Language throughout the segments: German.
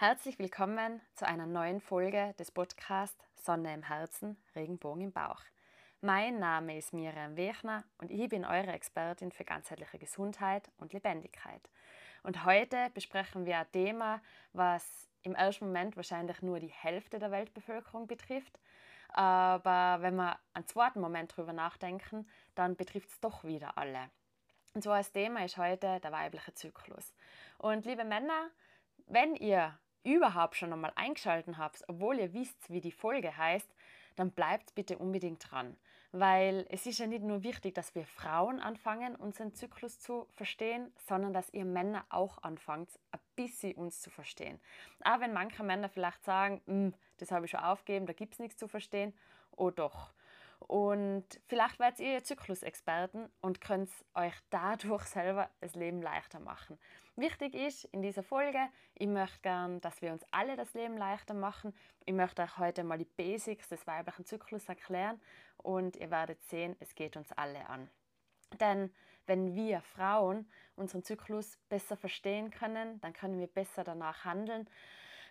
Herzlich willkommen zu einer neuen Folge des Podcasts Sonne im Herzen, Regenbogen im Bauch. Mein Name ist Miriam Wechner und ich bin eure Expertin für ganzheitliche Gesundheit und Lebendigkeit. Und heute besprechen wir ein Thema, was im ersten Moment wahrscheinlich nur die Hälfte der Weltbevölkerung betrifft. Aber wenn wir einen zweiten Moment drüber nachdenken, dann betrifft es doch wieder alle. Und zwar das Thema ist heute der weibliche Zyklus. Und liebe Männer, wenn ihr überhaupt schon einmal eingeschaltet habt, obwohl ihr wisst, wie die Folge heißt, dann bleibt bitte unbedingt dran. Weil es ist ja nicht nur wichtig, dass wir Frauen anfangen, unseren Zyklus zu verstehen, sondern dass ihr Männer auch anfangt, ein bisschen uns zu verstehen. Auch wenn manche Männer vielleicht sagen, hm, das habe ich schon aufgegeben, da gibt es nichts zu verstehen, oh doch. Und vielleicht werdet ihr Zyklusexperten und könnt euch dadurch selber das Leben leichter machen. Wichtig ist in dieser Folge, ich möchte gern, dass wir uns alle das Leben leichter machen. Ich möchte euch heute mal die Basics des weiblichen Zyklus erklären und ihr werdet sehen, es geht uns alle an. Denn wenn wir Frauen unseren Zyklus besser verstehen können, dann können wir besser danach handeln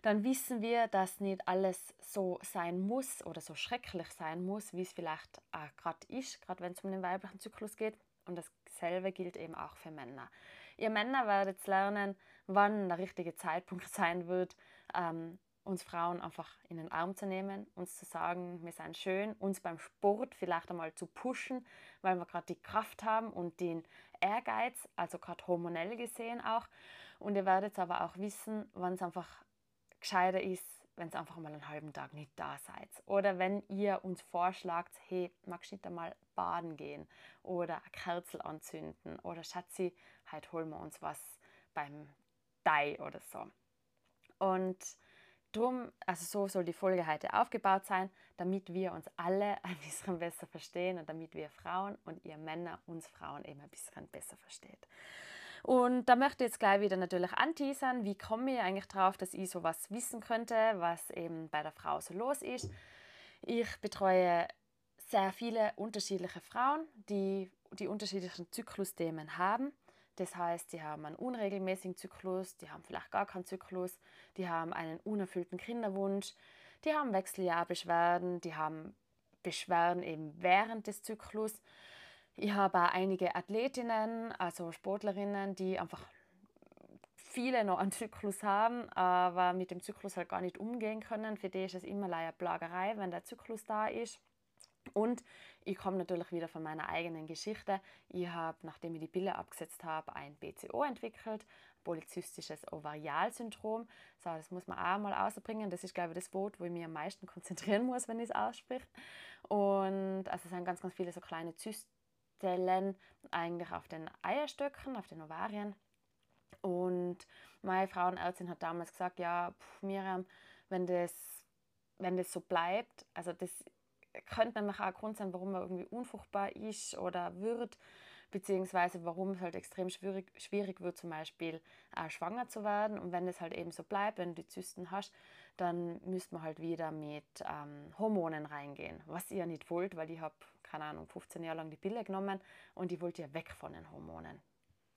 dann wissen wir, dass nicht alles so sein muss oder so schrecklich sein muss, wie es vielleicht äh, gerade ist, gerade wenn es um den weiblichen Zyklus geht. Und dasselbe gilt eben auch für Männer. Ihr Männer werdet lernen, wann der richtige Zeitpunkt sein wird, ähm, uns Frauen einfach in den Arm zu nehmen, uns zu sagen, wir sind schön, uns beim Sport vielleicht einmal zu pushen, weil wir gerade die Kraft haben und den Ehrgeiz, also gerade hormonell gesehen auch. Und ihr werdet aber auch wissen, wann es einfach gescheiter ist, wenn ihr einfach mal einen halben Tag nicht da seid. Oder wenn ihr uns vorschlagt, hey, magst du nicht einmal baden gehen oder eine Kerzel anzünden oder Schatzi, heute holen wir uns was beim Dai oder so. Und drum, also so soll die Folge heute aufgebaut sein, damit wir uns alle ein bisschen besser verstehen und damit wir Frauen und ihr Männer uns Frauen eben ein bisschen besser versteht. Und da möchte ich jetzt gleich wieder natürlich anteasern, wie komme ich eigentlich drauf, dass ich sowas wissen könnte, was eben bei der Frau so los ist. Ich betreue sehr viele unterschiedliche Frauen, die die unterschiedlichen Zyklusthemen haben. Das heißt, die haben einen unregelmäßigen Zyklus, die haben vielleicht gar keinen Zyklus, die haben einen unerfüllten Kinderwunsch, die haben Wechseljahrbeschwerden, die haben Beschwerden eben während des Zyklus ich habe auch einige Athletinnen, also Sportlerinnen, die einfach viele noch einen Zyklus haben, aber mit dem Zyklus halt gar nicht umgehen können. Für die ist es immer eine Plagerei, wenn der Zyklus da ist. Und ich komme natürlich wieder von meiner eigenen Geschichte. Ich habe, nachdem ich die Pille abgesetzt habe, ein BCO entwickelt, polyzystisches Ovarialsyndrom. So, das muss man auch mal ausbringen. Das ist, glaube ich, das Wort, wo ich mich am meisten konzentrieren muss, wenn ich es ausspreche. Und also es sind ganz, ganz viele so kleine Zysten Zellen eigentlich auf den Eierstöcken, auf den Ovarien. Und meine Frauenärztin hat damals gesagt, ja, pff, Miriam, wenn das, wenn das so bleibt, also das könnte nämlich auch ein Grund sein, warum man irgendwie unfruchtbar ist oder wird, beziehungsweise warum es halt extrem schwierig, schwierig wird, zum Beispiel äh, schwanger zu werden. Und wenn es halt eben so bleibt, wenn du die Zysten hast, dann müsste man halt wieder mit ähm, Hormonen reingehen, was ihr ja nicht wollt, weil ich habe keine Ahnung, 15 Jahre lang die Pille genommen und ich wollte ja weg von den Hormonen.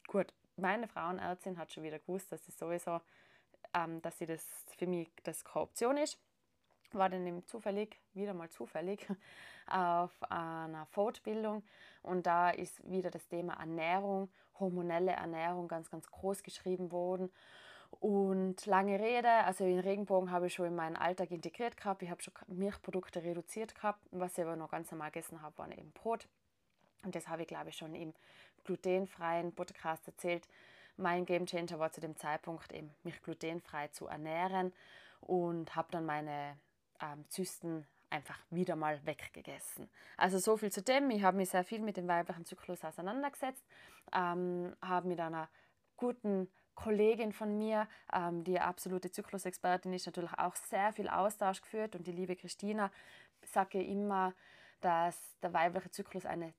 Gut, meine Frauenärztin hat schon wieder gewusst, dass es sowieso, ähm, dass sie das für mich das keine Option ist. War dann eben zufällig, wieder mal zufällig, auf einer Fortbildung und da ist wieder das Thema Ernährung, hormonelle Ernährung ganz, ganz groß geschrieben worden. Und lange Rede, also den Regenbogen habe ich schon in meinen Alltag integriert gehabt. Ich habe schon Milchprodukte reduziert gehabt. Was ich aber noch ganz normal gegessen habe, waren eben Brot. Und das habe ich, glaube ich, schon im glutenfreien Podcast erzählt. Mein Game Changer war zu dem Zeitpunkt eben, mich glutenfrei zu ernähren und habe dann meine ähm, Zysten einfach wieder mal weggegessen. Also so viel zu dem. Ich habe mich sehr viel mit dem weiblichen Zyklus auseinandergesetzt, ähm, habe mit einer guten Kollegin von mir, ähm, die absolute Zyklusexpertin ist, natürlich auch sehr viel Austausch geführt. Und die liebe Christina sage immer, dass der weibliche Zyklus eine,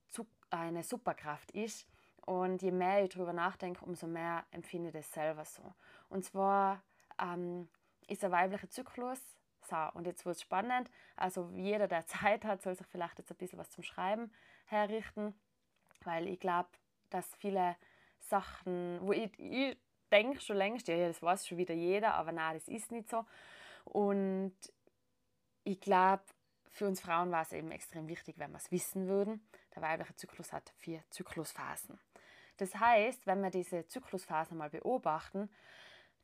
eine Superkraft ist. Und je mehr ich darüber nachdenke, umso mehr empfinde ich das selber so. Und zwar ähm, ist der weibliche Zyklus, so, und jetzt wird es spannend, also jeder, der Zeit hat, soll sich vielleicht jetzt ein bisschen was zum Schreiben herrichten, weil ich glaube, dass viele Sachen, wo ich, ich denkst schon längst, ja, ja, das weiß schon wieder jeder, aber nein, das ist nicht so. Und ich glaube, für uns Frauen war es eben extrem wichtig, wenn wir es wissen würden. Der weibliche Zyklus hat vier Zyklusphasen. Das heißt, wenn wir diese Zyklusphasen mal beobachten,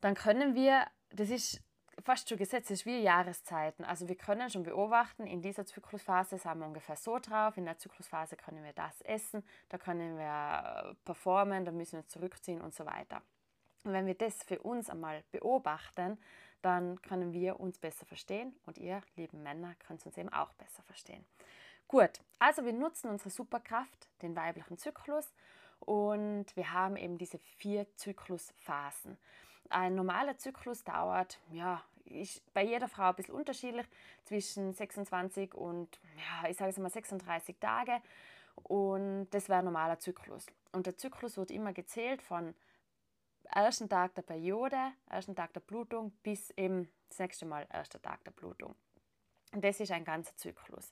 dann können wir, das ist fast schon gesetzt, das ist wie Jahreszeiten. Also wir können schon beobachten, in dieser Zyklusphase sind wir ungefähr so drauf, in der Zyklusphase können wir das essen, da können wir äh, performen, da müssen wir uns zurückziehen und so weiter. Und wenn wir das für uns einmal beobachten, dann können wir uns besser verstehen und ihr, lieben Männer, könnt uns eben auch besser verstehen. Gut, also wir nutzen unsere Superkraft, den weiblichen Zyklus, und wir haben eben diese vier Zyklusphasen. Ein normaler Zyklus dauert, ja, ist bei jeder Frau ein bisschen unterschiedlich, zwischen 26 und, ja, ich sage es mal 36 Tage. Und das wäre ein normaler Zyklus. Und der Zyklus wird immer gezählt von ersten Tag der Periode, ersten Tag der Blutung bis eben das nächste Mal erster Tag der Blutung. Und das ist ein ganzer Zyklus.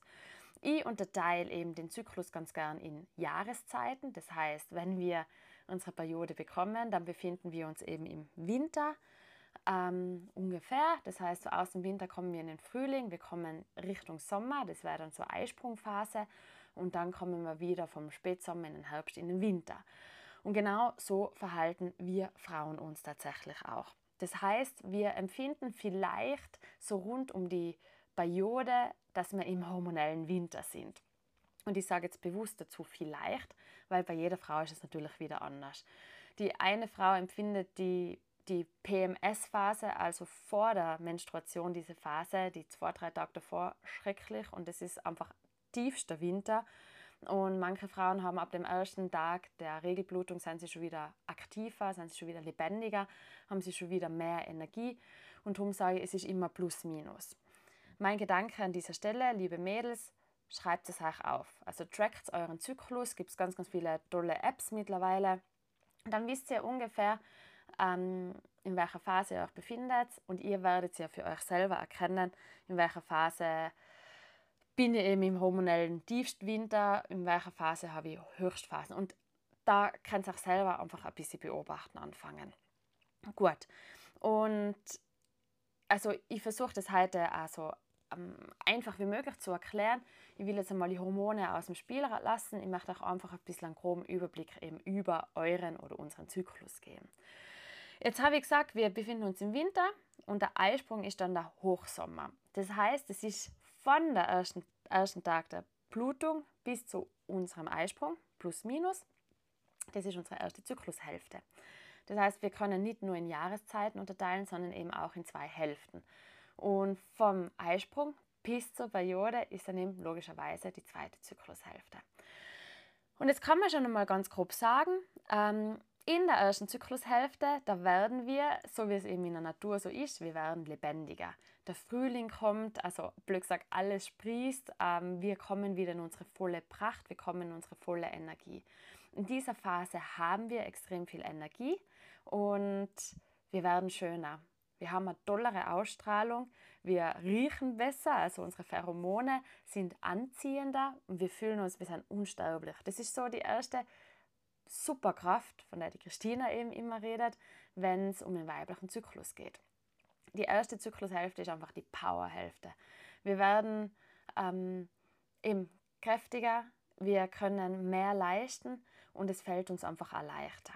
Ich unterteile eben den Zyklus ganz gern in Jahreszeiten. Das heißt, wenn wir unsere Periode bekommen, dann befinden wir uns eben im Winter ähm, ungefähr. Das heißt, so aus dem Winter kommen wir in den Frühling, wir kommen Richtung Sommer, das wäre dann so Eisprungphase. Und dann kommen wir wieder vom Spätsommer in den Herbst in den Winter. Und genau so verhalten wir Frauen uns tatsächlich auch. Das heißt, wir empfinden vielleicht so rund um die Periode, dass wir im hormonellen Winter sind. Und ich sage jetzt bewusst dazu vielleicht, weil bei jeder Frau ist es natürlich wieder anders. Die eine Frau empfindet die, die PMS-Phase, also vor der Menstruation, diese Phase, die zwei, drei Tage davor, schrecklich und es ist einfach tiefster Winter. Und manche Frauen haben ab dem ersten Tag der Regelblutung, sind sie schon wieder aktiver, sind sie schon wieder lebendiger, haben sie schon wieder mehr Energie. Und darum sage ich, es ist immer plus minus. Mein Gedanke an dieser Stelle, liebe Mädels, schreibt es euch auf. Also trackt euren Zyklus, gibt es ganz, ganz viele tolle Apps mittlerweile. Dann wisst ihr ungefähr, ähm, in welcher Phase ihr euch befindet und ihr werdet ja für euch selber erkennen, in welcher Phase bin ich eben im hormonellen Tiefstwinter, in welcher Phase habe ich Höchstphasen. Und da könnt ihr auch selber einfach ein bisschen beobachten anfangen. Gut. Und also ich versuche das heute also ähm, einfach wie möglich zu erklären. Ich will jetzt einmal die Hormone aus dem Spiel lassen. Ich möchte auch einfach ein bisschen einen groben Überblick eben über euren oder unseren Zyklus geben. Jetzt habe ich gesagt, wir befinden uns im Winter und der Eisprung ist dann der Hochsommer. Das heißt, es ist von der ersten, ersten Tag der Blutung bis zu unserem Eisprung, plus minus. Das ist unsere erste Zyklushälfte. Das heißt, wir können nicht nur in Jahreszeiten unterteilen, sondern eben auch in zwei Hälften. Und vom Eisprung bis zur Periode ist dann eben logischerweise die zweite Zyklushälfte. Und jetzt kann man schon einmal ganz grob sagen, ähm, in der ersten Zyklushälfte, da werden wir, so wie es eben in der Natur so ist, wir werden lebendiger. Der Frühling kommt, also blöd gesagt, alles sprießt, ähm, wir kommen wieder in unsere volle Pracht, wir kommen in unsere volle Energie. In dieser Phase haben wir extrem viel Energie und wir werden schöner. Wir haben eine tollere Ausstrahlung, wir riechen besser, also unsere Pheromone sind anziehender und wir fühlen uns, wir sind unsterblich. Das ist so die erste Superkraft, von der die Christina eben immer redet, wenn es um den weiblichen Zyklus geht. Die erste Zyklushälfte ist einfach die Powerhälfte. Wir werden ähm, eben kräftiger, wir können mehr leisten und es fällt uns einfach auch leichter.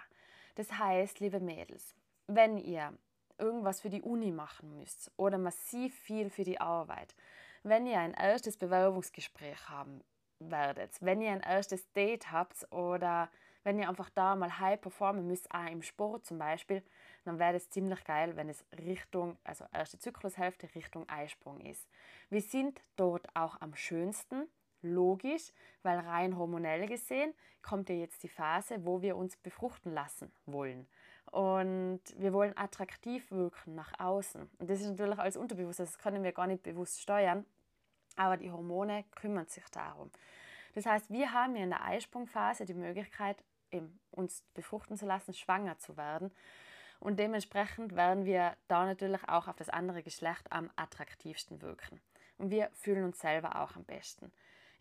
Das heißt, liebe Mädels, wenn ihr irgendwas für die Uni machen müsst oder massiv viel für die Arbeit, wenn ihr ein erstes Bewerbungsgespräch haben werdet, wenn ihr ein erstes Date habt oder wenn ihr einfach da mal high performen müsst, auch im Sport zum Beispiel, dann wäre es ziemlich geil, wenn es Richtung, also erste Zyklushälfte Richtung Eisprung ist. Wir sind dort auch am schönsten, logisch, weil rein hormonell gesehen kommt ja jetzt die Phase, wo wir uns befruchten lassen wollen. Und wir wollen attraktiv wirken nach außen. Und das ist natürlich alles unterbewusst, das können wir gar nicht bewusst steuern, aber die Hormone kümmern sich darum. Das heißt, wir haben ja in der Eisprungphase die Möglichkeit, uns befruchten zu lassen, schwanger zu werden. Und dementsprechend werden wir da natürlich auch auf das andere Geschlecht am attraktivsten wirken. Und wir fühlen uns selber auch am besten.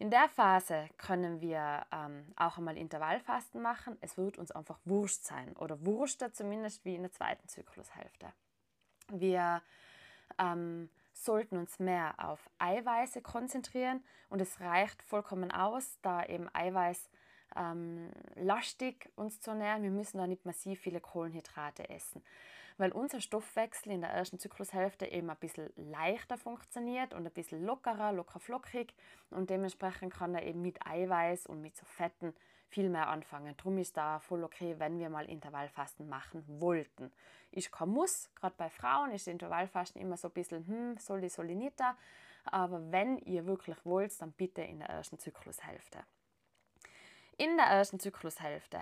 In der Phase können wir ähm, auch einmal Intervallfasten machen. Es wird uns einfach wurscht sein oder wurschter zumindest wie in der zweiten Zyklushälfte. Wir ähm, sollten uns mehr auf Eiweiße konzentrieren und es reicht vollkommen aus, da eben Eiweiß ähm, lastig uns zu ernähren. Wir müssen da nicht massiv viele Kohlenhydrate essen weil unser Stoffwechsel in der ersten Zyklushälfte eben ein bisschen leichter funktioniert und ein bisschen lockerer, locker flockig und dementsprechend kann er eben mit Eiweiß und mit so Fetten viel mehr anfangen. Darum ist da voll okay, wenn wir mal Intervallfasten machen wollten. Ich kann Muss, gerade bei Frauen ist Intervallfasten immer so ein bisschen, hm, soll ich, soll ich nicht da. Aber wenn ihr wirklich wollt, dann bitte in der ersten Zyklushälfte. In der ersten Zyklushälfte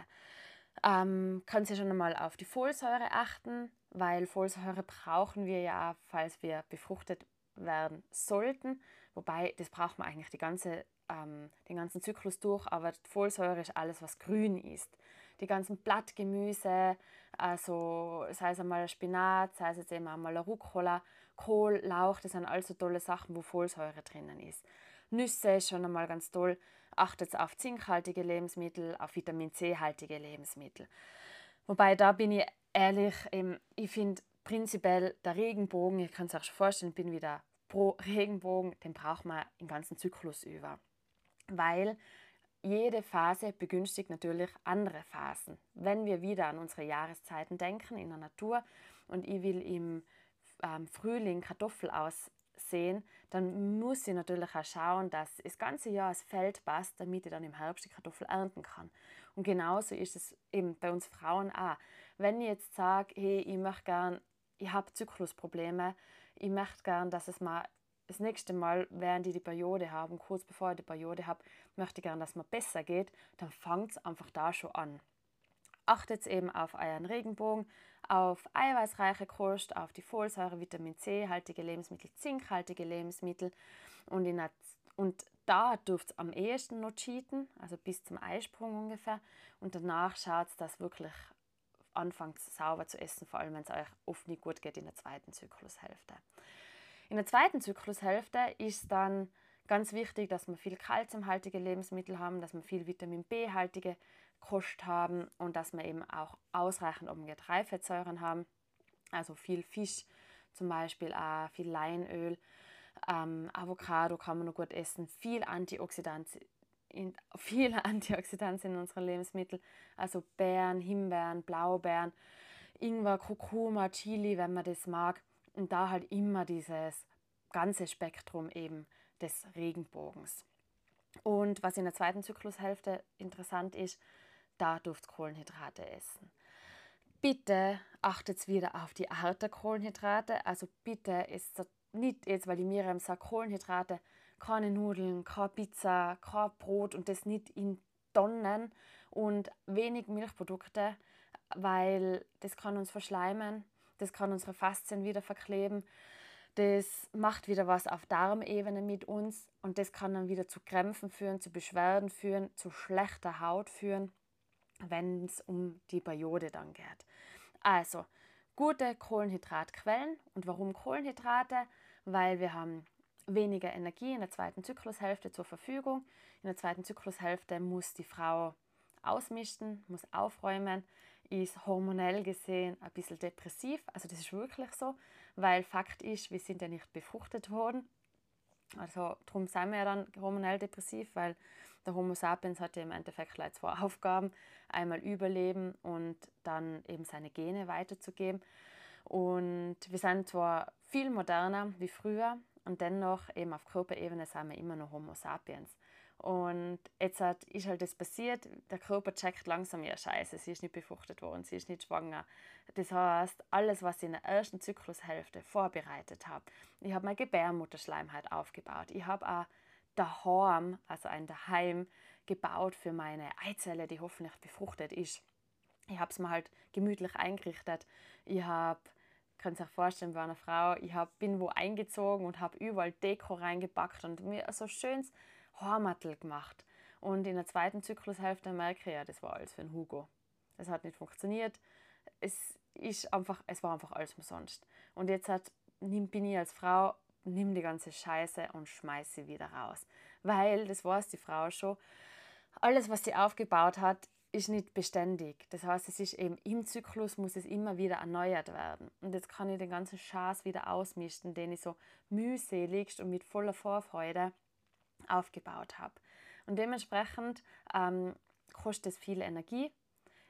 ähm, könnt ihr schon einmal auf die Folsäure achten weil Folsäure brauchen wir ja, falls wir befruchtet werden sollten. Wobei, das braucht man eigentlich die ganze, ähm, den ganzen Zyklus durch, aber Folsäure ist alles, was grün ist. Die ganzen Blattgemüse, also sei es einmal Spinat, sei es jetzt eben einmal Rucola, Kohl, Lauch, das sind also tolle Sachen, wo Folsäure drinnen ist. Nüsse ist schon einmal ganz toll. Achtet auf zinkhaltige Lebensmittel, auf Vitamin C-haltige Lebensmittel. Wobei da bin ich ehrlich, ähm, ich finde prinzipiell der Regenbogen, ihr könnt es euch schon vorstellen, bin wieder pro Regenbogen, den braucht man im ganzen Zyklus über. Weil jede Phase begünstigt natürlich andere Phasen. Wenn wir wieder an unsere Jahreszeiten denken in der Natur und ich will im ähm, Frühling Kartoffel aussehen, dann muss ich natürlich auch schauen, dass das ganze Jahr das Feld passt, damit ich dann im Herbst die Kartoffel ernten kann. Und genauso ist es eben bei uns Frauen auch. Wenn ich jetzt sage, hey, ich möchte gern, ich habe Zyklusprobleme, ich möchte gern, dass es mal das nächste Mal, während ich die Periode habe, kurz bevor ich die Periode habe, möchte ich gern, dass es mir besser geht, dann fangt es einfach da schon an. Achtet eben auf euren Regenbogen, auf eiweißreiche Kost, auf die Folsäure, Vitamin C-haltige Lebensmittel, zinkhaltige Lebensmittel und, in der, und da dürft ihr am ehesten noch cheaten, also bis zum Eisprung ungefähr. Und danach schaut dass wirklich anfangt sauber zu essen, vor allem wenn es euch oft nicht gut geht in der zweiten Zyklushälfte. In der zweiten Zyklushälfte ist dann ganz wichtig, dass wir viel kalziumhaltige Lebensmittel haben, dass wir viel Vitamin B-haltige Kost haben und dass wir eben auch ausreichend Omega-3-Fettsäuren haben, also viel Fisch zum Beispiel, auch viel Leinöl, ähm, Avocado kann man noch gut essen, viel Antioxidantien viele Antioxidantien in unseren Lebensmitteln, also Beeren, Himbeeren, Blaubeeren, Ingwer, Kurkuma, Chili, wenn man das mag. Und da halt immer dieses ganze Spektrum eben des Regenbogens. Und was in der zweiten Zyklushälfte interessant ist, da dürft Kohlenhydrate essen. Bitte achtet wieder auf die Art der Kohlenhydrate. Also bitte ist nicht jetzt, weil die Miriam sagt, Kohlenhydrate keine Nudeln, keine Pizza, kein Brot und das nicht in Tonnen und wenig Milchprodukte, weil das kann uns verschleimen, das kann unsere Faszien wieder verkleben, das macht wieder was auf Darmebene mit uns und das kann dann wieder zu Krämpfen führen, zu Beschwerden führen, zu schlechter Haut führen, wenn es um die Periode dann geht. Also, gute Kohlenhydratquellen. Und warum Kohlenhydrate? Weil wir haben weniger Energie in der zweiten Zyklushälfte zur Verfügung. In der zweiten Zyklushälfte muss die Frau ausmischen, muss aufräumen, ist hormonell gesehen ein bisschen depressiv. Also das ist wirklich so, weil Fakt ist, wir sind ja nicht befruchtet worden. Also darum sind wir ja dann hormonell depressiv, weil der Homo sapiens hat ja im Endeffekt gleich zwei Aufgaben. Einmal überleben und dann eben seine Gene weiterzugeben. Und wir sind zwar viel moderner wie früher, und dennoch, eben auf Körperebene, sind wir immer noch Homo sapiens. Und jetzt ist halt das passiert, der Körper checkt langsam, ja scheiße, sie ist nicht befruchtet worden, sie ist nicht schwanger. Das heißt, alles, was ich in der ersten Zyklushälfte vorbereitet habe, ich habe meine Gebärmutterschleimhaut aufgebaut, ich habe auch daheim, also ein Daheim, gebaut für meine Eizelle, die hoffentlich befruchtet ist. Ich habe es mir halt gemütlich eingerichtet. Ich habe könnt euch vorstellen, bei einer Frau, ich hab, bin wo eingezogen und habe überall Deko reingepackt und mir so schönes Hormattel gemacht. Und in der zweiten Zyklushälfte merke ich, ja, das war alles für einen Hugo. Das hat nicht funktioniert. Es, ist einfach, es war einfach alles umsonst. Und jetzt hat, bin ich als Frau, nimm die ganze Scheiße und schmeiß sie wieder raus. weil, das weiß die Frau schon, alles, was sie aufgebaut hat, ist nicht beständig. Das heißt, es ist eben im Zyklus muss es immer wieder erneuert werden. Und jetzt kann ich den ganzen Schatz wieder ausmischen, den ich so mühselig und mit voller Vorfreude aufgebaut habe. Und dementsprechend ähm, kostet es viel Energie.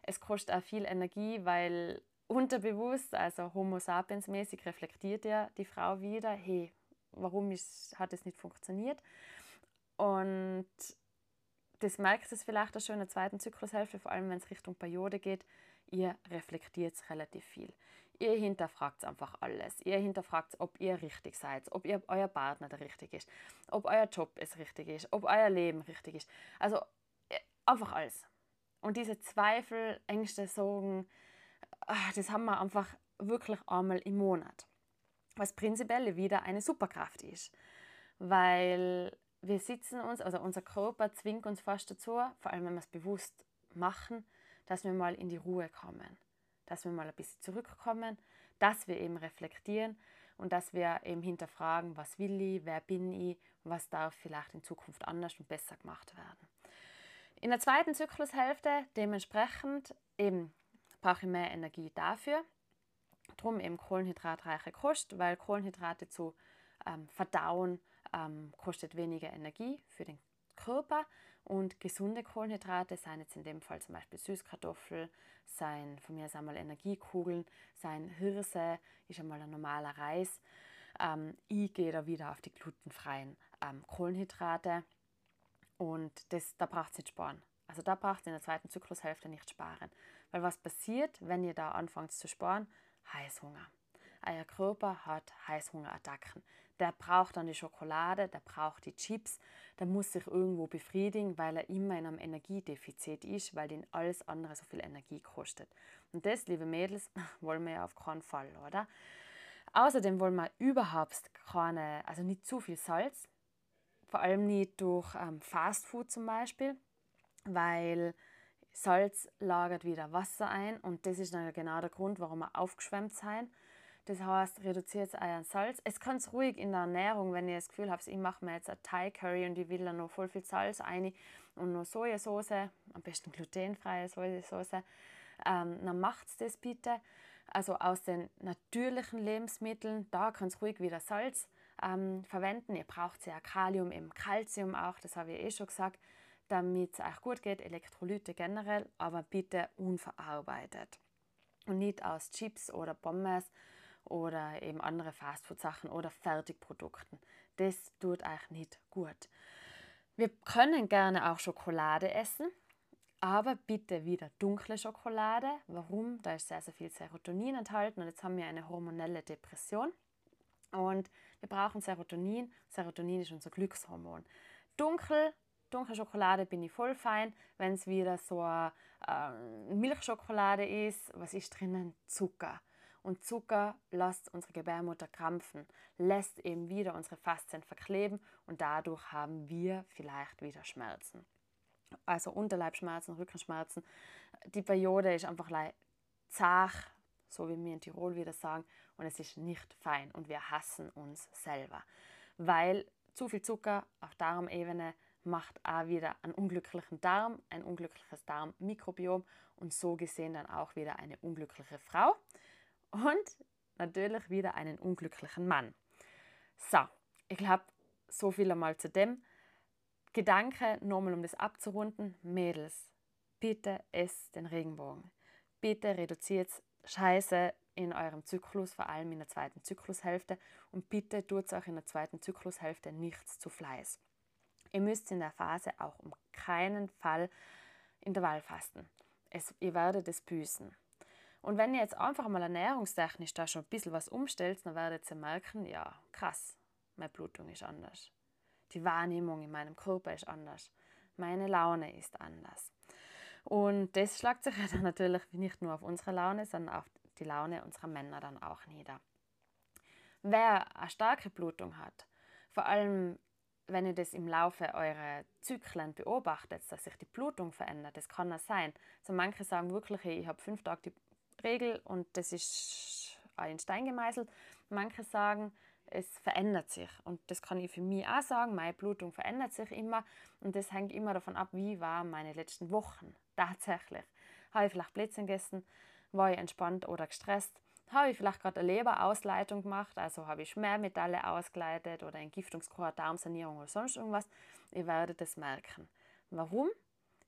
Es kostet auch viel Energie, weil unterbewusst, also Homo sapiens mäßig, reflektiert ja die Frau wieder, hey, warum ist, hat es nicht funktioniert? Und das merkt es vielleicht auch schon in der zweiten Zyklushälfte, vor allem wenn es Richtung Periode geht, ihr reflektiert relativ viel. Ihr hinterfragt einfach alles. Ihr hinterfragt, ob ihr richtig seid, ob ihr, euer Partner der richtig ist, ob euer Job es richtig ist, ob euer Leben richtig ist. Also äh, einfach alles. Und diese Zweifel, Ängste, Sorgen, ah, das haben wir einfach wirklich einmal im Monat. Was prinzipiell wieder eine Superkraft ist. Weil wir sitzen uns, also unser Körper zwingt uns fast dazu, vor allem wenn wir es bewusst machen, dass wir mal in die Ruhe kommen, dass wir mal ein bisschen zurückkommen, dass wir eben reflektieren und dass wir eben hinterfragen, was will ich, wer bin ich, was darf vielleicht in Zukunft anders und besser gemacht werden. In der zweiten Zyklushälfte dementsprechend eben brauche ich mehr Energie dafür. Drum eben kohlenhydratreiche Kost, weil Kohlenhydrate zu ähm, verdauen ähm, kostet weniger Energie für den Körper und gesunde Kohlenhydrate seien jetzt in dem Fall zum Beispiel Süßkartoffel, seien von mir einmal Energiekugeln, seien Hirse, ist einmal ein normaler Reis. Ähm, ich gehe da wieder auf die glutenfreien ähm, Kohlenhydrate und das, da braucht es nicht sparen. Also da braucht es in der zweiten Zyklushälfte nicht sparen. Weil was passiert, wenn ihr da anfangt zu sparen? Heißhunger. Euer Körper hat Heißhungerattacken der braucht dann die Schokolade, der braucht die Chips, der muss sich irgendwo befriedigen, weil er immer in einem Energiedefizit ist, weil ihn alles andere so viel Energie kostet. Und das, liebe Mädels, wollen wir ja auf keinen Fall, oder? Außerdem wollen wir überhaupt keine, also nicht zu viel Salz, vor allem nicht durch ähm, Fastfood zum Beispiel, weil Salz lagert wieder Wasser ein und das ist dann genau der Grund, warum wir aufgeschwemmt sein. Das heißt, reduziert euren Salz. Es kann ruhig in der Ernährung, wenn ihr das Gefühl habt, ich mache mir jetzt ein Thai Curry und ich will da noch voll viel Salz rein und noch Sojasauce, am besten glutenfreie Sojasauce, ähm, dann macht das bitte. Also aus den natürlichen Lebensmitteln, da könnt ihr ruhig wieder Salz ähm, verwenden. Ihr braucht ja Kalium, eben Calcium auch, das habe ich eh schon gesagt, damit es euch gut geht, Elektrolyte generell, aber bitte unverarbeitet. Und nicht aus Chips oder Pommes oder eben andere Fastfood-Sachen oder Fertigprodukten. Das tut euch nicht gut. Wir können gerne auch Schokolade essen, aber bitte wieder dunkle Schokolade. Warum? Da ist sehr, sehr viel Serotonin enthalten und jetzt haben wir eine hormonelle Depression. Und wir brauchen Serotonin. Serotonin ist unser Glückshormon. Dunkel, dunkle Schokolade bin ich voll fein. Wenn es wieder so eine äh, Milchschokolade ist, was ist drinnen? Zucker. Und Zucker lässt unsere Gebärmutter krampfen, lässt eben wieder unsere Faszien verkleben und dadurch haben wir vielleicht wieder Schmerzen. Also Unterleibschmerzen, Rückenschmerzen. Die Periode ist einfach zart, so wie wir in Tirol wieder sagen, und es ist nicht fein und wir hassen uns selber, weil zu viel Zucker auf Darmebene macht auch wieder einen unglücklichen Darm, ein unglückliches Darmmikrobiom und so gesehen dann auch wieder eine unglückliche Frau und natürlich wieder einen unglücklichen Mann. So, ich glaube, so viel einmal zu dem. Gedanke, nochmal um das abzurunden, Mädels, bitte esst den Regenbogen. Bitte reduziert Scheiße in eurem Zyklus, vor allem in der zweiten Zyklushälfte und bitte tut auch in der zweiten Zyklushälfte nichts zu Fleiß. Ihr müsst in der Phase auch um keinen Fall Intervallfasten. Es, ihr werdet es büßen. Und wenn ihr jetzt einfach mal ernährungstechnisch da schon ein bisschen was umstellt, dann werdet ihr merken, ja, krass, meine Blutung ist anders. Die Wahrnehmung in meinem Körper ist anders. Meine Laune ist anders. Und das schlagt sich dann natürlich nicht nur auf unsere Laune, sondern auf die Laune unserer Männer dann auch nieder. Wer eine starke Blutung hat, vor allem wenn ihr das im Laufe eurer Zyklen beobachtet, dass sich die Blutung verändert, das kann ja sein. So manche sagen wirklich, ich habe fünf Tage die Regel und das ist ein Stein gemeißelt. Manche sagen, es verändert sich. Und das kann ich für mich auch sagen, meine Blutung verändert sich immer und das hängt immer davon ab, wie waren meine letzten Wochen tatsächlich. Habe ich vielleicht Blitzen gegessen, war ich entspannt oder gestresst, habe ich vielleicht gerade eine Leberausleitung gemacht, also habe ich Schwermetalle ausgeleitet oder Entgiftungskur, Darmsanierung oder sonst irgendwas. Ihr werdet das merken. Warum?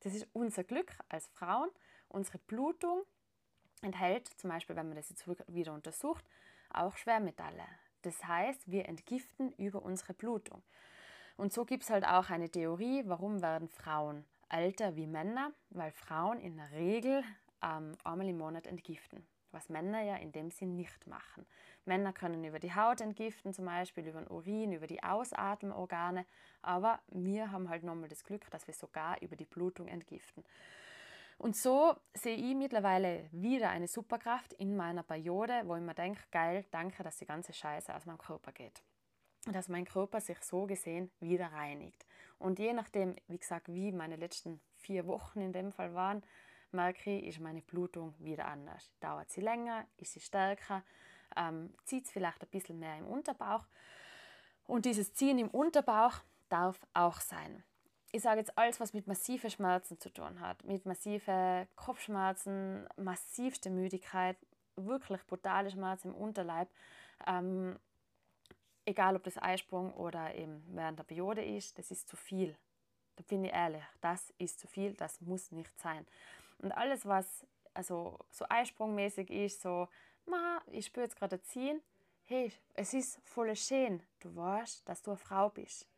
Das ist unser Glück als Frauen. Unsere Blutung enthält zum Beispiel, wenn man das jetzt wieder untersucht, auch Schwermetalle. Das heißt, wir entgiften über unsere Blutung. Und so gibt es halt auch eine Theorie, warum werden Frauen älter wie Männer, weil Frauen in der Regel ähm, einmal im Monat entgiften, was Männer ja in dem Sinn nicht machen. Männer können über die Haut entgiften, zum Beispiel über den Urin, über die Ausatmorgane, aber wir haben halt nochmal das Glück, dass wir sogar über die Blutung entgiften. Und so sehe ich mittlerweile wieder eine Superkraft in meiner Periode, wo ich mir denke, geil, danke, dass die ganze Scheiße aus meinem Körper geht. Dass mein Körper sich so gesehen wieder reinigt. Und je nachdem, wie gesagt, wie meine letzten vier Wochen in dem Fall waren, merke ich, ist meine Blutung wieder anders. Dauert sie länger, ist sie stärker, ähm, zieht es vielleicht ein bisschen mehr im Unterbauch. Und dieses Ziehen im Unterbauch darf auch sein ich sage jetzt alles, was mit massiven Schmerzen zu tun hat, mit massiven Kopfschmerzen, massivste Müdigkeit, wirklich brutale Schmerzen im Unterleib, ähm, egal ob das Eisprung oder eben während der Periode ist, das ist zu viel. Da bin ich ehrlich, das ist zu viel, das muss nicht sein. Und alles, was also so eisprungmäßig ist, so, ma, ich spüre jetzt gerade Ziehen, hey, es ist voll schön, du weißt, dass du eine Frau bist.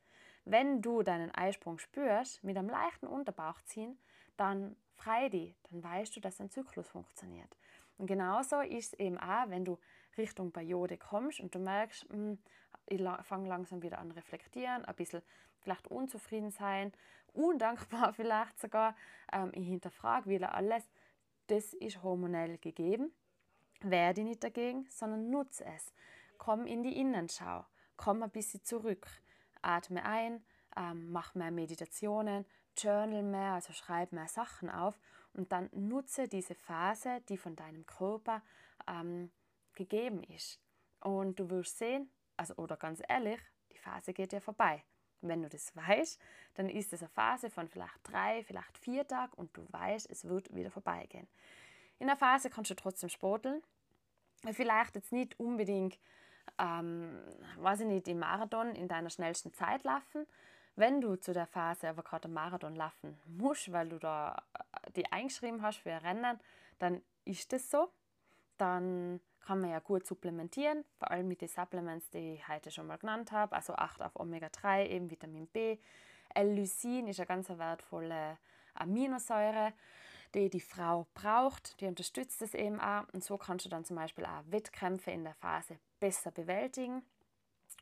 Wenn du deinen Eisprung spürst, mit einem leichten Unterbauch ziehen, dann frei die, dann weißt du, dass dein Zyklus funktioniert. Und genauso ist es eben auch, wenn du Richtung Periode kommst und du merkst, hm, ich fange langsam wieder an reflektieren, ein bisschen vielleicht unzufrieden sein, undankbar vielleicht sogar, ähm, ich hinterfrage wieder alles, das ist hormonell gegeben. Werde nicht dagegen, sondern nutze es. Komm in die Innenschau, komm ein bisschen zurück atme ein, ähm, mach mehr Meditationen, journal mehr, also schreib mehr Sachen auf und dann nutze diese Phase, die von deinem Körper ähm, gegeben ist. Und du wirst sehen, also oder ganz ehrlich, die Phase geht ja vorbei. Wenn du das weißt, dann ist es eine Phase von vielleicht drei, vielleicht vier Tagen und du weißt, es wird wieder vorbeigehen. In der Phase kannst du trotzdem sporteln. Vielleicht jetzt nicht unbedingt ähm, weiß ich nicht, im Marathon in deiner schnellsten Zeit laufen. Wenn du zu der Phase aber gerade einen Marathon laufen musst, weil du da äh, die eingeschrieben hast für ein Rennen, dann ist das so. Dann kann man ja gut supplementieren, vor allem mit den Supplements, die ich heute schon mal genannt habe. Also acht auf Omega-3, eben Vitamin B. L-Lysin ist eine ganz wertvolle Aminosäure, die die Frau braucht. Die unterstützt es eben auch. Und so kannst du dann zum Beispiel auch Wettkämpfe in der Phase besser bewältigen.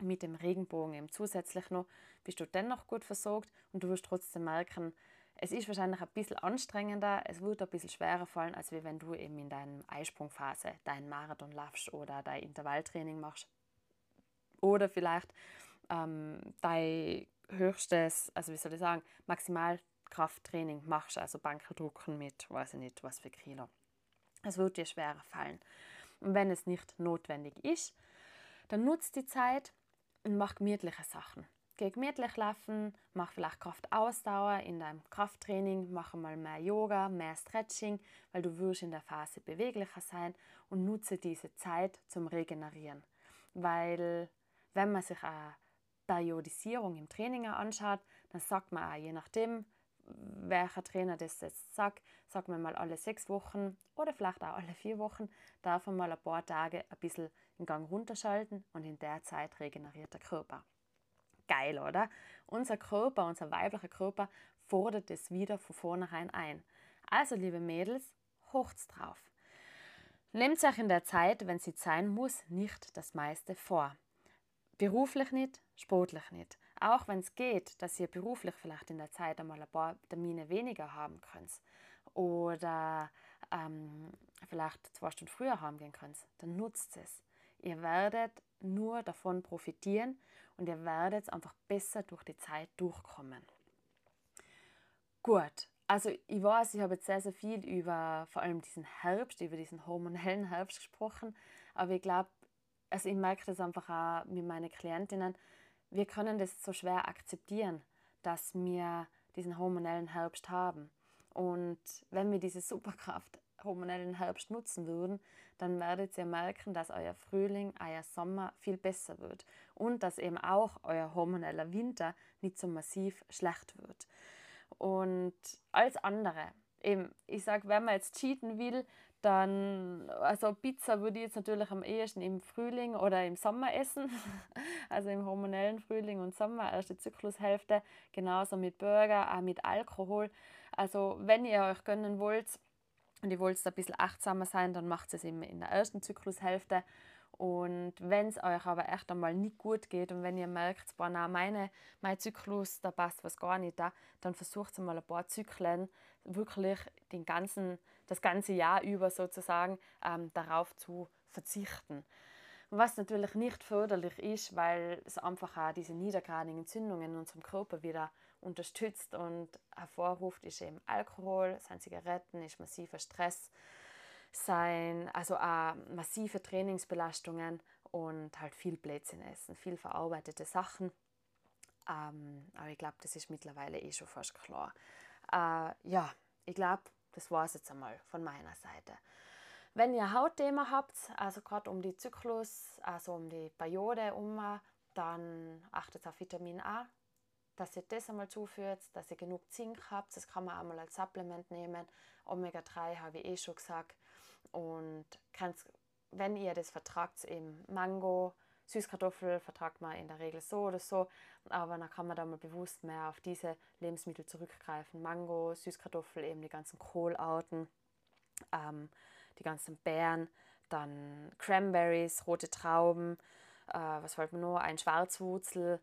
Mit dem Regenbogen eben zusätzlich noch bist du dennoch gut versorgt und du wirst trotzdem merken, es ist wahrscheinlich ein bisschen anstrengender, es wird ein bisschen schwerer fallen, als wenn du eben in deiner Eisprungphase deinen Marathon laufst oder dein Intervalltraining machst. Oder vielleicht ähm, dein höchstes, also wie soll ich sagen, Maximalkrafttraining machst, also Bankdrucken mit, weiß ich nicht, was für Kilo. Es wird dir schwerer fallen. Und wenn es nicht notwendig ist, dann nutzt die Zeit und mach gemütliche Sachen. Geh gemütlich laufen, mach vielleicht Kraftausdauer in deinem Krafttraining, mach mal mehr Yoga, mehr Stretching, weil du wirst in der Phase beweglicher sein und nutze diese Zeit zum Regenerieren. Weil wenn man sich eine Periodisierung im Training anschaut, dann sagt man auch, je nachdem, welcher Trainer das jetzt sagt, sagt man mal alle sechs Wochen oder vielleicht auch alle vier Wochen, darf man mal ein paar Tage ein bisschen den Gang runterschalten und in der Zeit regeneriert der Körper. Geil, oder? Unser Körper, unser weiblicher Körper fordert es wieder von vornherein ein. Also, liebe Mädels, hocht's drauf. Nehmt euch in der Zeit, wenn sie sein muss, nicht das meiste vor. Beruflich nicht, sportlich nicht. Auch wenn es geht, dass ihr beruflich vielleicht in der Zeit einmal ein paar Termine weniger haben könnt oder ähm, vielleicht zwei Stunden früher haben gehen könnt, dann nutzt es. Ihr werdet nur davon profitieren und ihr werdet einfach besser durch die Zeit durchkommen. Gut, also ich weiß, ich habe jetzt sehr, sehr viel über vor allem diesen Herbst, über diesen hormonellen Herbst gesprochen, aber ich glaube, also ich merke das einfach auch mit meinen Klientinnen, wir können das so schwer akzeptieren, dass wir diesen hormonellen Herbst haben. Und wenn wir diese Superkraft hormonellen Herbst nutzen würden, dann werdet ihr merken, dass euer Frühling, euer Sommer viel besser wird und dass eben auch euer hormoneller Winter nicht so massiv schlecht wird. Und als andere, eben, ich sage, wenn man jetzt cheaten will, dann, also Pizza würde ich jetzt natürlich am ehesten im Frühling oder im Sommer essen, also im hormonellen Frühling und Sommer, erste Zyklushälfte, genauso mit Burger, auch mit Alkohol. Also wenn ihr euch gönnen wollt und ihr wollt ein bisschen achtsamer sein, dann macht es immer in der ersten Zyklushälfte. Und wenn es euch aber echt einmal nicht gut geht und wenn ihr merkt, boah, na, meine, mein Zyklus, da passt was gar nicht da, dann versucht mal ein paar Zyklen wirklich den ganzen das ganze Jahr über sozusagen ähm, darauf zu verzichten. Was natürlich nicht förderlich ist, weil es einfach auch diese niedergradigen Entzündungen in unserem Körper wieder unterstützt und hervorruft, ist eben Alkohol, sind Zigaretten, ist massiver Stress, sein, also auch massive Trainingsbelastungen und halt viel Blödsinn essen, viel verarbeitete Sachen. Ähm, aber ich glaube, das ist mittlerweile eh schon fast klar. Äh, ja, ich glaube, das war es jetzt einmal von meiner Seite. Wenn ihr Hautthema habt, also gerade um die Zyklus, also um die Periode um, dann achtet auf Vitamin A, dass ihr das einmal zuführt, dass ihr genug Zink habt. Das kann man einmal als Supplement nehmen. Omega-3 habe ich eh schon gesagt. Und wenn ihr das vertragt, eben Mango, Süßkartoffel vertragt man in der Regel so oder so, aber dann kann man da mal bewusst mehr auf diese Lebensmittel zurückgreifen. Mango, Süßkartoffel, eben die ganzen Kohlarten, ähm, die ganzen Beeren, dann Cranberries, rote Trauben, äh, was wollte man noch, ein Schwarzwurzel,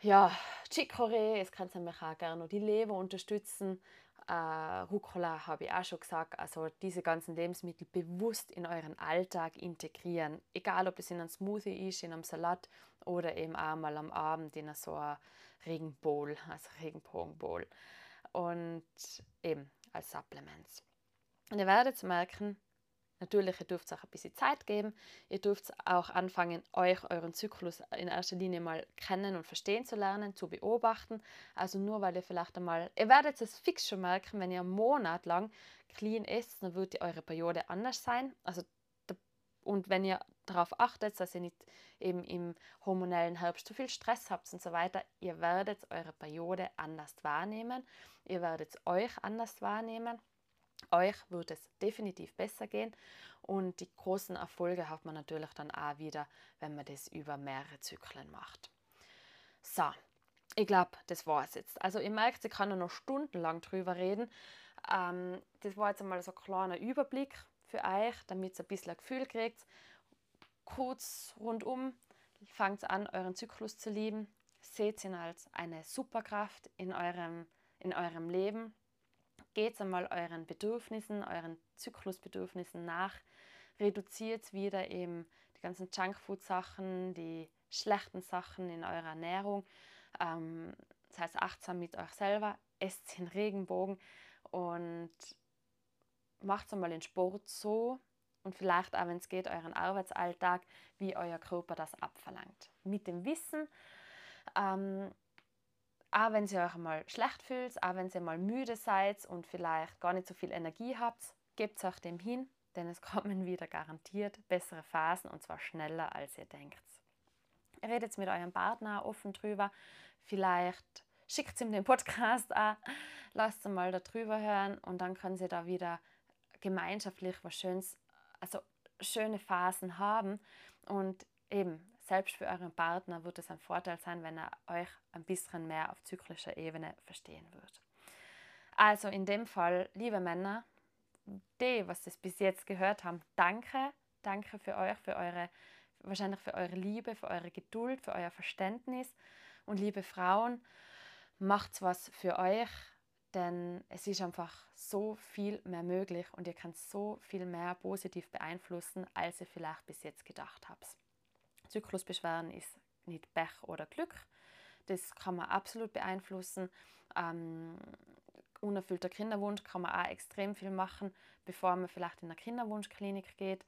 ja, Chicorée, es kann nämlich auch gerne noch die Leber unterstützen. Äh, Rucola habe ich auch schon gesagt. Also diese ganzen Lebensmittel bewusst in euren Alltag integrieren. Egal, ob es in einem Smoothie ist, in einem Salat oder eben auch mal am Abend in so einem Regenbowl, also Regenbogenbowl. Und eben als Supplements. Und ihr werdet merken, Natürlich, ihr dürft auch ein bisschen Zeit geben. Ihr dürft auch anfangen, euch euren Zyklus in erster Linie mal kennen und verstehen zu lernen, zu beobachten. Also nur weil ihr vielleicht einmal, ihr werdet es fix schon merken, wenn ihr einen Monat lang clean isst, dann wird eure Periode anders sein. Also und wenn ihr darauf achtet, dass ihr nicht eben im hormonellen Herbst zu viel Stress habt und so weiter, ihr werdet eure Periode anders wahrnehmen. Ihr werdet euch anders wahrnehmen euch wird es definitiv besser gehen und die großen Erfolge hat man natürlich dann auch wieder, wenn man das über mehrere Zyklen macht. So, ich glaube, das war es jetzt. Also ihr merkt, ich kann noch stundenlang drüber reden. Ähm, das war jetzt einmal so ein kleiner Überblick für euch, damit ihr ein bisschen ein Gefühl kriegt. Kurz rundum, fangt an, euren Zyklus zu lieben. Seht ihn als eine Superkraft in eurem, in eurem Leben geht einmal euren Bedürfnissen, euren Zyklusbedürfnissen nach, reduziert wieder eben die ganzen Junkfood-Sachen, die schlechten Sachen in eurer Ernährung. Ähm, das heißt, achtsam mit euch selber, esst den Regenbogen und macht einmal den Sport so und vielleicht auch, wenn es geht, euren Arbeitsalltag, wie euer Körper das abverlangt. Mit dem Wissen, ähm, auch wenn ihr euch mal schlecht fühlt, auch wenn ihr mal müde seid und vielleicht gar nicht so viel Energie habt, gebt euch dem hin, denn es kommen wieder garantiert bessere Phasen und zwar schneller, als ihr denkt. Redet mit eurem Partner offen drüber, vielleicht schickt ihm den Podcast an, lasst ihn mal darüber hören und dann können sie da wieder gemeinschaftlich was Schönes, also schöne Phasen haben. Und eben selbst für euren Partner wird es ein Vorteil sein, wenn er euch ein bisschen mehr auf zyklischer Ebene verstehen wird. Also in dem Fall, liebe Männer, die, was das bis jetzt gehört haben, danke, danke für euch, für eure, wahrscheinlich für eure Liebe, für eure Geduld, für euer Verständnis. Und liebe Frauen, macht was für euch, denn es ist einfach so viel mehr möglich und ihr könnt so viel mehr positiv beeinflussen, als ihr vielleicht bis jetzt gedacht habt. Zyklusbeschwerden ist nicht Pech oder Glück. Das kann man absolut beeinflussen. Ähm, unerfüllter Kinderwunsch kann man auch extrem viel machen, bevor man vielleicht in eine Kinderwunschklinik geht.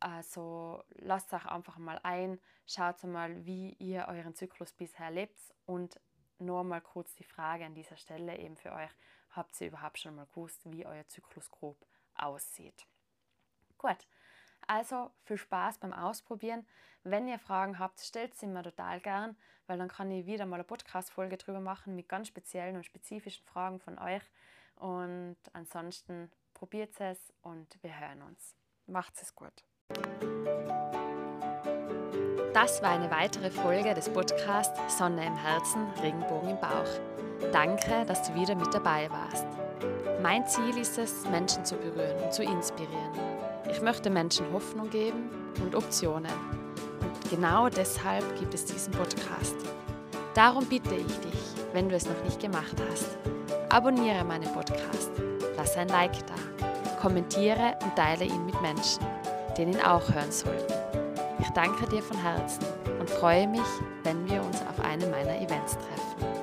Also lasst euch einfach mal ein, schaut mal, wie ihr euren Zyklus bisher lebt und nur mal kurz die Frage an dieser Stelle eben für euch, habt ihr überhaupt schon mal gewusst, wie euer Zyklus grob aussieht? Gut, also viel Spaß beim Ausprobieren. Wenn ihr Fragen habt, stellt sie mir total gern, weil dann kann ich wieder mal eine Podcast-Folge drüber machen mit ganz speziellen und spezifischen Fragen von euch. Und ansonsten probiert es und wir hören uns. Macht es gut. Das war eine weitere Folge des Podcasts Sonne im Herzen, Regenbogen im Bauch. Danke, dass du wieder mit dabei warst. Mein Ziel ist es, Menschen zu berühren und zu inspirieren. Ich möchte Menschen Hoffnung geben und Optionen. Und genau deshalb gibt es diesen Podcast. Darum bitte ich dich, wenn du es noch nicht gemacht hast, abonniere meinen Podcast, lass ein Like da, kommentiere und teile ihn mit Menschen, denen ihn auch hören sollten. Ich danke dir von Herzen und freue mich, wenn wir uns auf einem meiner Events treffen.